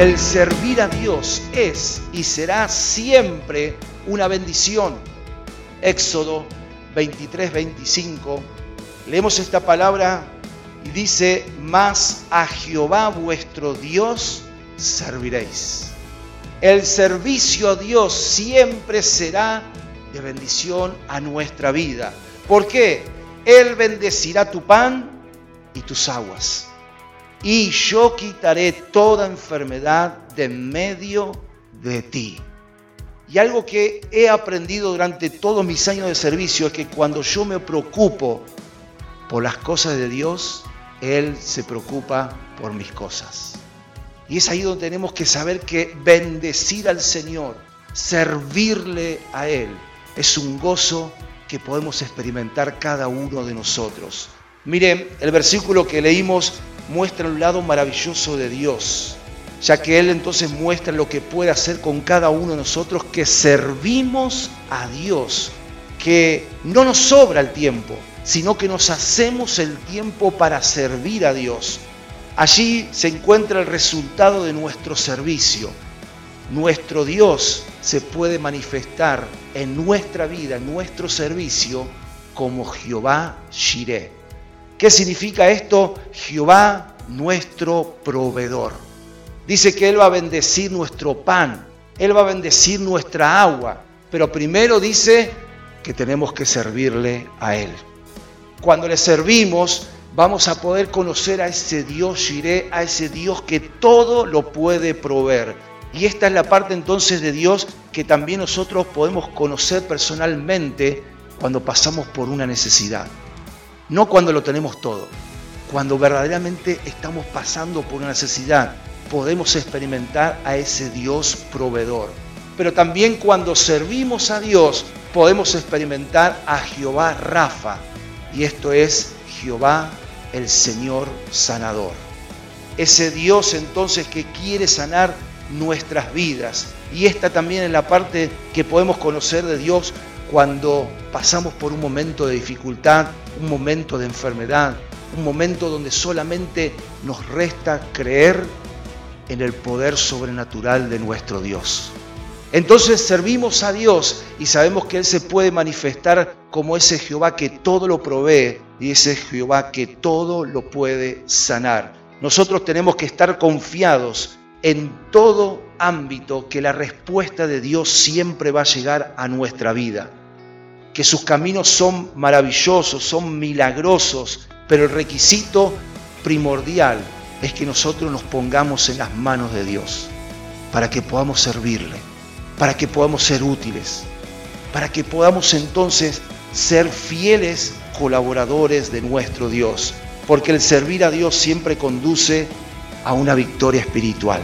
El servir a Dios es y será siempre una bendición. Éxodo 23, 25. Leemos esta palabra y dice, más a Jehová vuestro Dios serviréis. El servicio a Dios siempre será de bendición a nuestra vida. ¿Por qué? Él bendecirá tu pan y tus aguas. Y yo quitaré toda enfermedad de medio de ti. Y algo que he aprendido durante todos mis años de servicio es que cuando yo me preocupo por las cosas de Dios, Él se preocupa por mis cosas. Y es ahí donde tenemos que saber que bendecir al Señor, servirle a Él, es un gozo que podemos experimentar cada uno de nosotros. Miren, el versículo que leímos muestra un lado maravilloso de Dios ya que Él entonces muestra lo que puede hacer con cada uno de nosotros que servimos a Dios, que no nos sobra el tiempo, sino que nos hacemos el tiempo para servir a Dios. Allí se encuentra el resultado de nuestro servicio. Nuestro Dios se puede manifestar en nuestra vida, en nuestro servicio, como Jehová Jireh. ¿Qué significa esto? Jehová nuestro proveedor. Dice que Él va a bendecir nuestro pan, Él va a bendecir nuestra agua, pero primero dice que tenemos que servirle a Él. Cuando le servimos, vamos a poder conocer a ese Dios iré a ese Dios que todo lo puede proveer. Y esta es la parte entonces de Dios que también nosotros podemos conocer personalmente cuando pasamos por una necesidad. No cuando lo tenemos todo, cuando verdaderamente estamos pasando por una necesidad podemos experimentar a ese Dios proveedor. Pero también cuando servimos a Dios podemos experimentar a Jehová Rafa. Y esto es Jehová el Señor sanador. Ese Dios entonces que quiere sanar nuestras vidas. Y esta también es la parte que podemos conocer de Dios cuando pasamos por un momento de dificultad, un momento de enfermedad, un momento donde solamente nos resta creer en el poder sobrenatural de nuestro Dios. Entonces servimos a Dios y sabemos que Él se puede manifestar como ese Jehová que todo lo provee y ese Jehová que todo lo puede sanar. Nosotros tenemos que estar confiados en todo ámbito que la respuesta de Dios siempre va a llegar a nuestra vida. Que sus caminos son maravillosos, son milagrosos, pero el requisito primordial es que nosotros nos pongamos en las manos de Dios para que podamos servirle, para que podamos ser útiles, para que podamos entonces ser fieles colaboradores de nuestro Dios, porque el servir a Dios siempre conduce a una victoria espiritual.